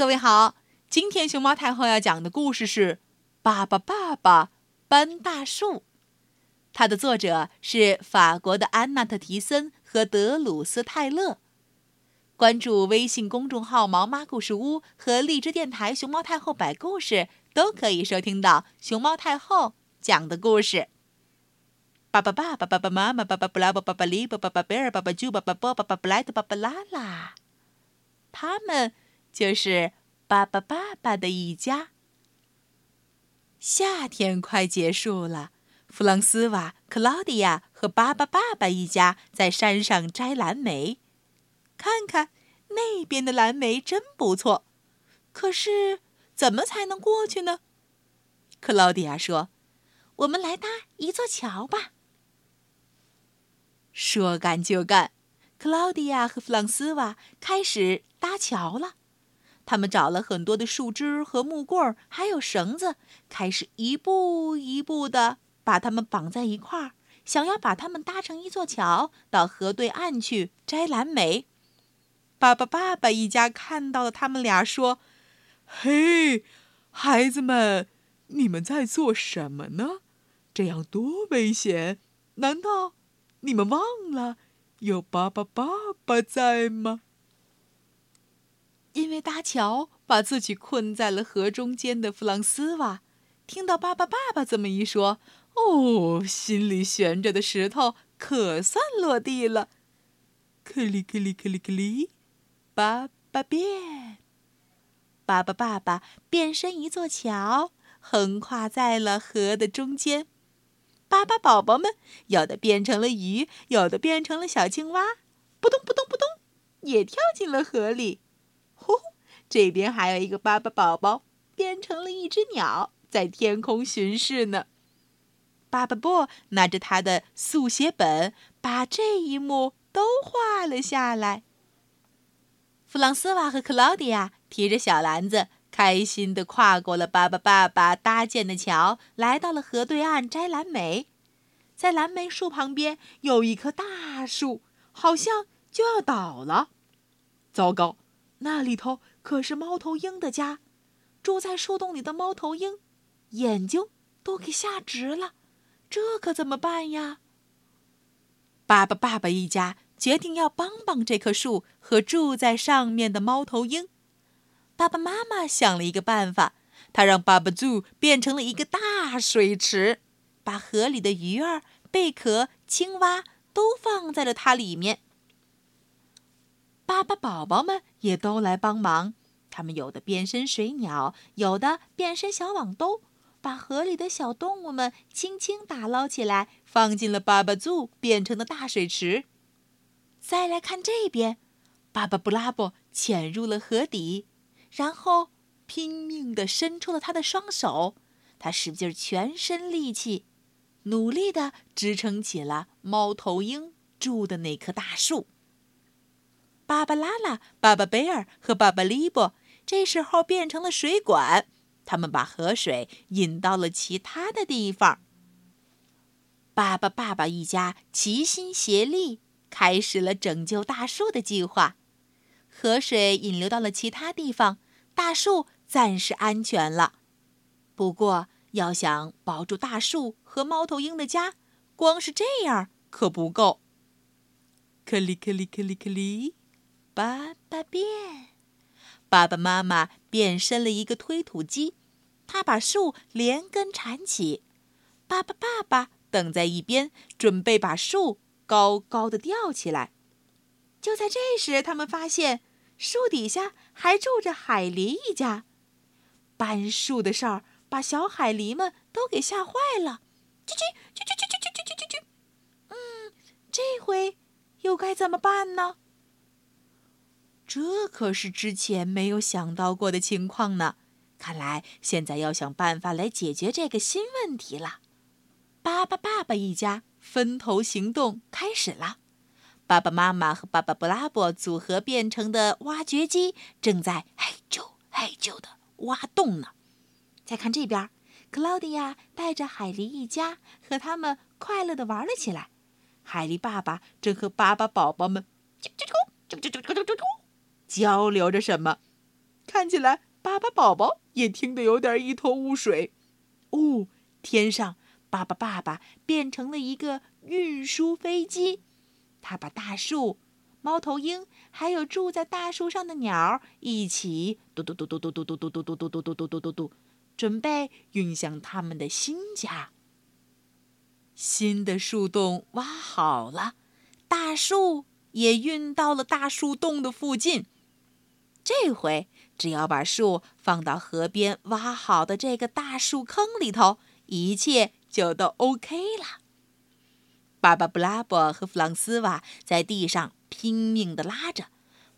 各位好，今天熊猫太后要讲的故事是《爸爸爸爸搬大树》，它的作者是法国的安娜特·提森和德鲁斯·泰勒。关注微信公众号“毛妈故事屋”和荔枝电台“熊猫太后摆故事”，都可以收听到熊猫太后讲的故事。爸爸爸爸爸爸妈妈爸爸布拉布爸爸利巴爸爸贝尔爸爸猪爸爸波爸爸布莱特爸爸拉拉，他们。就是爸爸爸爸的一家。夏天快结束了，弗朗斯瓦、克劳迪亚和爸爸爸爸一家在山上摘蓝莓。看看那边的蓝莓真不错，可是怎么才能过去呢？克劳迪亚说：“我们来搭一座桥吧。”说干就干，克劳迪亚和弗朗斯瓦开始搭桥了。他们找了很多的树枝和木棍，还有绳子，开始一步一步地把它们绑在一块儿，想要把它们搭成一座桥，到河对岸去摘蓝莓。爸爸、爸爸一家看到了他们俩，说：“嘿，孩子们，你们在做什么呢？这样多危险！难道你们忘了有爸爸、爸爸在吗？”因为搭桥把自己困在了河中间的弗朗斯瓦，听到爸爸爸爸这么一说，哦，心里悬着的石头可算落地了。克里克里克里克里，爸爸变，爸爸爸爸变身一座桥，横跨在了河的中间。巴巴宝宝们有的变成了鱼，有的变成了小青蛙，扑通扑通扑通，也跳进了河里。这边还有一个巴巴宝宝变成了一只鸟，在天空巡视呢。巴巴布拿着他的速写本，把这一幕都画了下来。弗朗斯瓦和克劳迪亚提着小篮子，开心地跨过了巴巴爸爸搭建的桥，来到了河对岸摘蓝莓。在蓝莓树旁边有一棵大树，好像就要倒了。糟糕！那里头可是猫头鹰的家，住在树洞里的猫头鹰，眼睛都给吓直了，这可怎么办呀？爸爸、爸爸一家决定要帮帮这棵树和住在上面的猫头鹰。爸爸妈妈想了一个办法，他让爸爸猪变成了一个大水池，把河里的鱼儿、贝壳、青蛙都放在了它里面。巴巴宝宝们也都来帮忙，他们有的变身水鸟，有的变身小网兜，把河里的小动物们轻轻打捞起来，放进了巴巴祖变成的大水池。再来看这边，巴巴布拉布潜入了河底，然后拼命地伸出了他的双手，他使劲全身力气，努力地支撑起了猫头鹰住的那棵大树。芭芭拉拉、巴巴贝尔和巴巴利波这时候变成了水管，他们把河水引到了其他的地方。爸爸、爸爸一家齐心协力，开始了拯救大树的计划。河水引流到了其他地方，大树暂时安全了。不过，要想保住大树和猫头鹰的家，光是这样可不够。克里克里克里克里。爸爸变，爸爸妈妈变身了一个推土机，他把树连根铲起。爸爸爸爸等在一边，准备把树高高的吊起来。就在这时，他们发现树底下还住着海狸一家。搬树的事儿把小海狸们都给吓坏了，叽叽叽叽叽叽叽叽叽。嗯，这回又该怎么办呢？这可是之前没有想到过的情况呢，看来现在要想办法来解决这个新问题了。巴巴爸爸一家分头行动开始了，爸爸妈妈和爸爸布拉伯组合变成的挖掘机正在嘿啾嘿啾的挖洞呢。再看这边，克劳迪亚带着海狸一家和他们快乐地玩了起来，海狸爸爸正和巴巴宝宝们啾啾啾啾啾啾啾啾啾。交流着什么？看起来巴巴宝宝也听得有点一头雾水。哦，天上，巴巴爸爸变成了一个运输飞机，他把大树、猫头鹰还有住在大树上的鸟一起嘟嘟嘟嘟嘟嘟嘟嘟嘟嘟嘟嘟嘟嘟嘟嘟，准备运向他们的新家。新的树洞挖好了，大树也运到了大树洞的附近。这回只要把树放到河边挖好的这个大树坑里头，一切就都 OK 了。巴巴布拉伯和弗朗斯瓦在地上拼命地拉着，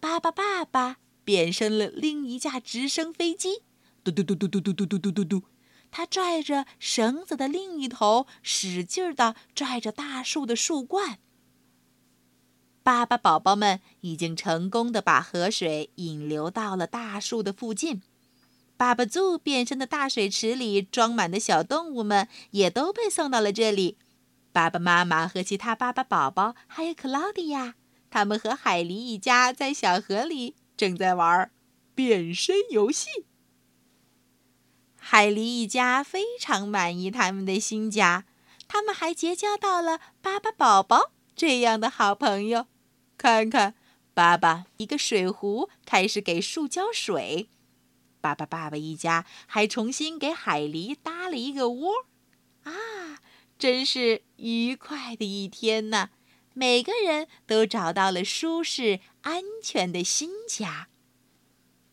巴巴爸爸变身了另一架直升飞机，嘟嘟嘟嘟嘟嘟嘟嘟嘟嘟。他拽着绳子的另一头，使劲地拽着大树的树冠。巴巴宝宝们已经成功的把河水引流到了大树的附近。巴巴祖变身的大水池里装满的小动物们也都被送到了这里。爸爸妈妈和其他巴巴宝宝，还有克劳迪亚，他们和海狸一家在小河里正在玩变身游戏。海狸一家非常满意他们的新家，他们还结交到了巴巴宝宝这样的好朋友。看看，爸爸一个水壶开始给树浇水，爸爸爸爸一家还重新给海狸搭了一个窝。啊，真是愉快的一天呢！每个人都找到了舒适安全的新家。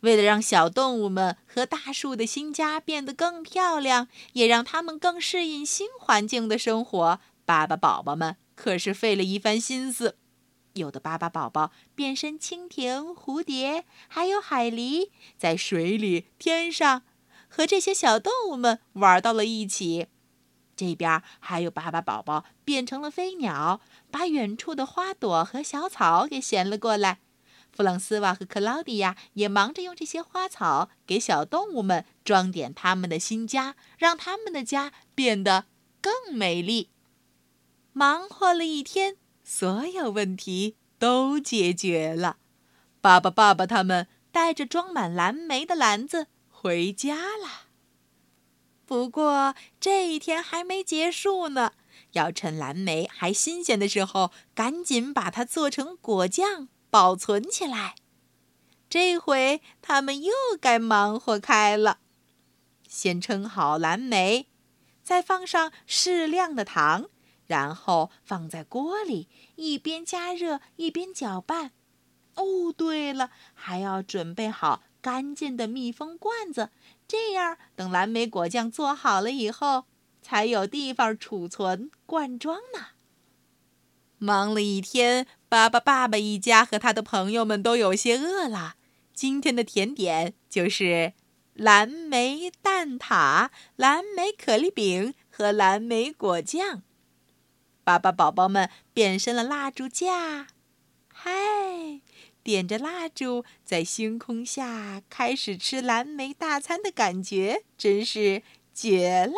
为了让小动物们和大树的新家变得更漂亮，也让它们更适应新环境的生活，巴巴宝宝们可是费了一番心思。有的巴巴宝宝变身蜻蜓、蝴蝶，还有海狸，在水里、天上和这些小动物们玩到了一起。这边还有巴巴宝宝变成了飞鸟，把远处的花朵和小草给衔了过来。弗朗斯瓦和克劳迪亚也忙着用这些花草给小动物们装点他们的新家，让他们的家变得更美丽。忙活了一天，所有问题都解决了。爸爸、爸爸他们带着装满蓝莓的篮子回家了。不过这一天还没结束呢，要趁蓝莓还新鲜的时候，赶紧把它做成果酱。保存起来。这回他们又该忙活开了。先称好蓝莓，再放上适量的糖，然后放在锅里，一边加热一边搅拌。哦，对了，还要准备好干净的密封罐子，这样等蓝莓果酱做好了以后，才有地方储存罐装呢。忙了一天。巴巴爸爸一家和他的朋友们都有些饿了。今天的甜点就是蓝莓蛋挞、蓝莓可丽饼和蓝莓果酱。巴巴宝宝们变身了蜡烛架，嗨，点着蜡烛在星空下开始吃蓝莓大餐的感觉真是绝了！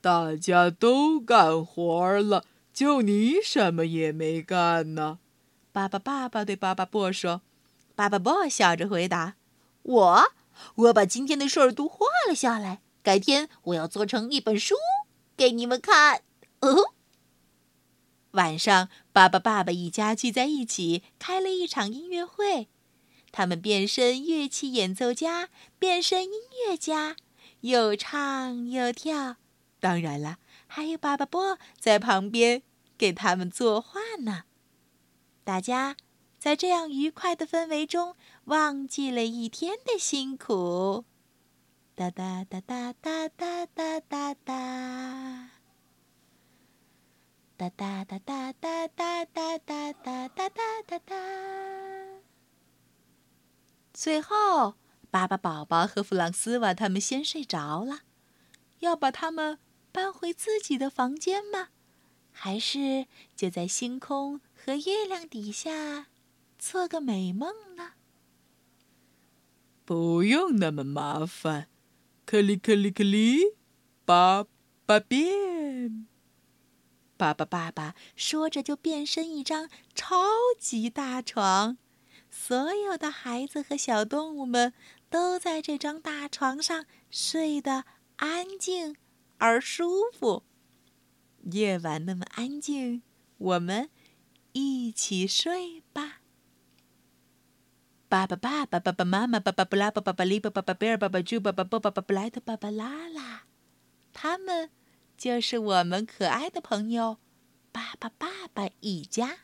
大家都干活了。就你什么也没干呢？巴巴爸爸对巴巴波说。巴巴波笑着回答：“我，我把今天的事儿都画了下来，改天我要做成一本书给你们看。”哦。晚上，巴巴爸爸一家聚在一起，开了一场音乐会。他们变身乐器演奏家，变身音乐家，又唱又跳。当然了，还有巴巴波在旁边。给他们作画呢。大家在这样愉快的氛围中，忘记了一天的辛苦。哒哒哒哒哒哒哒哒哒，哒哒哒哒哒哒哒哒哒哒哒哒。最后，巴巴宝宝和弗朗斯瓦他们先睡着了。要把他们搬回自己的房间吗？还是就在星空和月亮底下做个美梦呢？不用那么麻烦，克里克里克里，巴巴变。爸爸爸爸说着就变身一张超级大床，所有的孩子和小动物们都在这张大床上睡得安静而舒服。夜晚那么安静，我们一起睡吧。爸爸、爸爸、爸爸妈妈、爸爸布拉、爸爸巴利、爸爸巴贝尔、爸爸猪、爸爸波、爸爸布莱特、爸爸拉拉，他们就是我们可爱的朋友——爸爸、爸爸一家。